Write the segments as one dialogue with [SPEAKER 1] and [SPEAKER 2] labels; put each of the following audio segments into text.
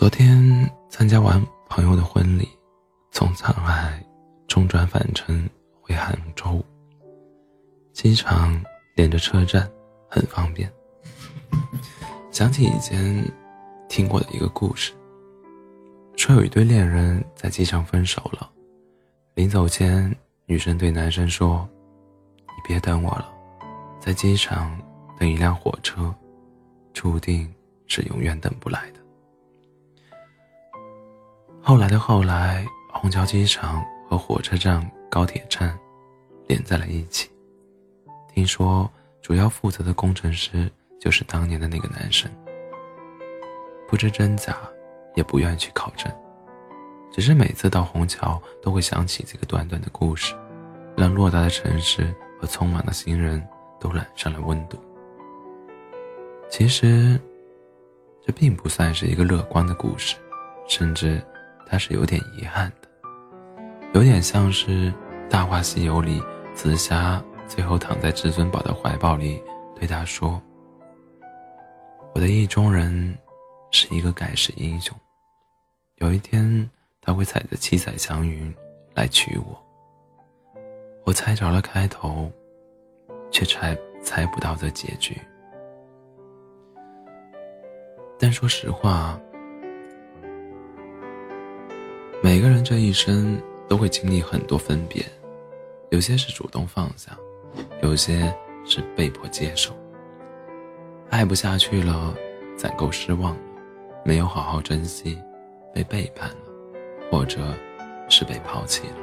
[SPEAKER 1] 昨天参加完朋友的婚礼，从上海中转返程回杭州。机场连着车站，很方便。想起以前听过的一个故事，说有一对恋人在机场分手了，临走前，女生对男生说：“你别等我了，在机场等一辆火车，注定是永远等不来的。”后来的后来，虹桥机场和火车站、高铁站连在了一起。听说主要负责的工程师就是当年的那个男生。不知真假，也不愿去考证，只是每次到虹桥都会想起这个短短的故事，让偌大的城市和匆忙的行人都染上了温度。其实，这并不算是一个乐观的故事，甚至。他是有点遗憾的，有点像是《大话西游》里紫霞最后躺在至尊宝的怀抱里，对他说：“我的意中人是一个盖世英雄，有一天他会踩着七彩祥云来娶我。”我猜着了开头，却猜猜不到的结局。但说实话。每个人这一生都会经历很多分别，有些是主动放下，有些是被迫接受。爱不下去了，攒够失望了，没有好好珍惜，被背叛了，或者是被抛弃了。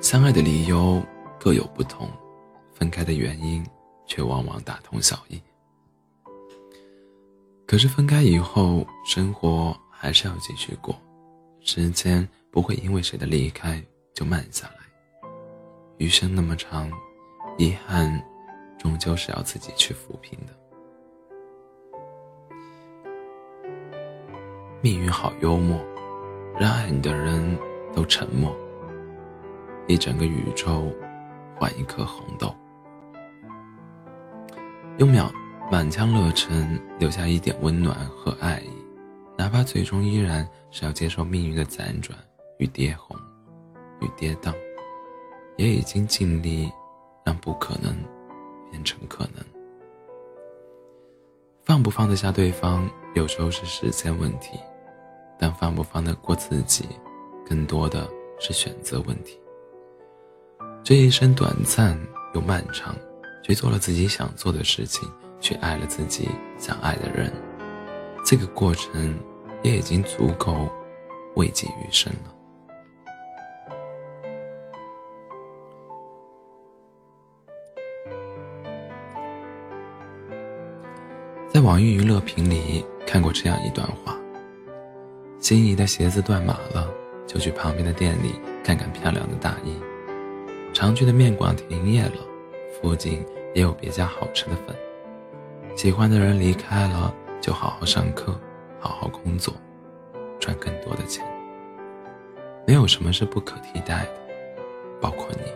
[SPEAKER 1] 相爱的理由各有不同，分开的原因却往往大同小异。可是分开以后，生活。还是要继续过，时间不会因为谁的离开就慢下来。余生那么长，遗憾终究是要自己去抚平的。命运好幽默，让爱你的人都沉默。一整个宇宙换一颗红豆，用满满腔热忱留下一点温暖和爱意。哪怕最终依然是要接受命运的辗转与跌红与跌宕，也已经尽力让不可能变成可能。放不放得下对方，有时候是时间问题；但放不放得过自己，更多的是选择问题。这一生短暂又漫长，去做了自己想做的事情，去爱了自己想爱的人，这个过程。也已经足够慰藉余生了。在网易娱乐评里看过这样一段话：心仪的鞋子断码了，就去旁边的店里看看漂亮的大衣；常去的面馆停业了，附近也有别家好吃的粉。喜欢的人离开了，就好好上课。好好工作，赚更多的钱。没有什么是不可替代的，包括你。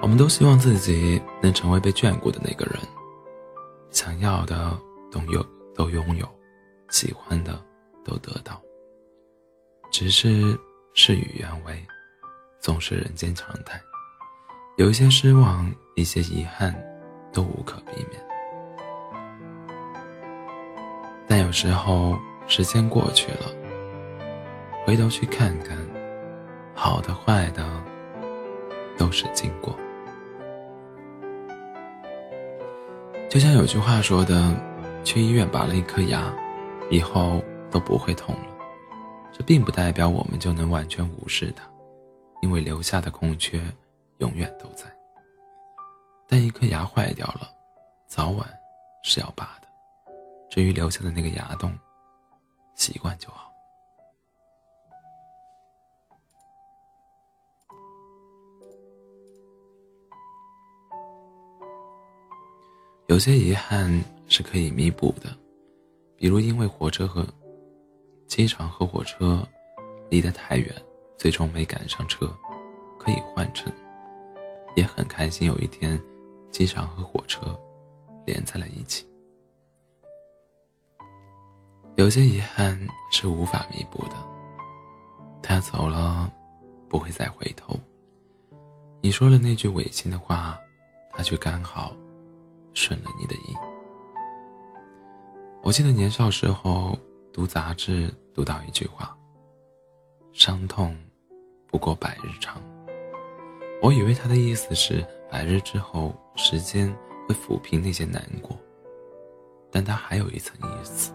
[SPEAKER 1] 我们都希望自己能成为被眷顾的那个人，想要的都有都拥有，喜欢的都得到。只是事与愿违，总是人间常态。有一些失望，一些遗憾，都无可避免。但有时候，时间过去了，回头去看看，好的坏的，都是经过。就像有句话说的：“去医院拔了一颗牙，以后都不会痛了。”这并不代表我们就能完全无视它，因为留下的空缺永远都在。但一颗牙坏掉了，早晚是要拔的。至于留下的那个牙洞，习惯就好。有些遗憾是可以弥补的，比如因为火车和机场和火车离得太远，最终没赶上车，可以换乘。也很开心有一天，机场和火车连在了一起。有些遗憾是无法弥补的。他走了，不会再回头。你说了那句违心的话，他却刚好顺了你的意。我记得年少时候读杂志，读到一句话：“伤痛不过百日长。”我以为他的意思是百日之后，时间会抚平那些难过。但他还有一层意思：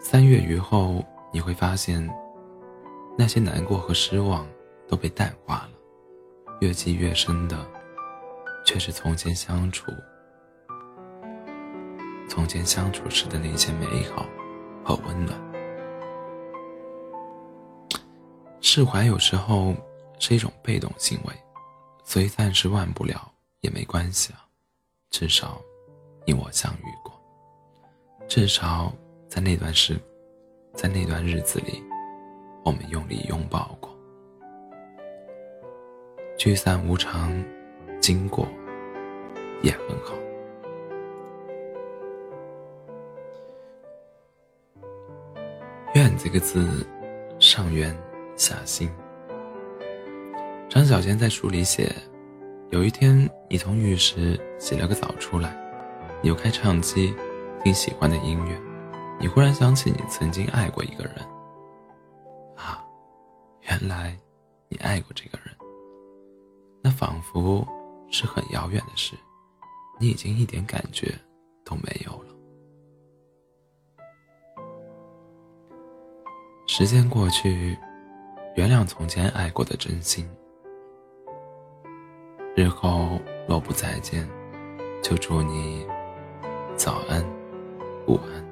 [SPEAKER 1] 三月余后，你会发现，那些难过和失望都被淡化了，越积越深的，却是从前相处。从前相处时的那些美好和温暖，释怀有时候是一种被动行为，所以暂时忘不了也没关系啊，至少你我相遇过，至少在那段时，在那段日子里，我们用力拥抱过。聚散无常，经过也很好。愿这个字，上圆下心。张小娴在书里写，有一天你从浴室洗了个澡出来，扭开唱机，听喜欢的音乐，你忽然想起你曾经爱过一个人。啊，原来你爱过这个人。那仿佛是很遥远的事，你已经一点感觉都没有了。时间过去，原谅从前爱过的真心。日后若不再见，就祝你早安、午安、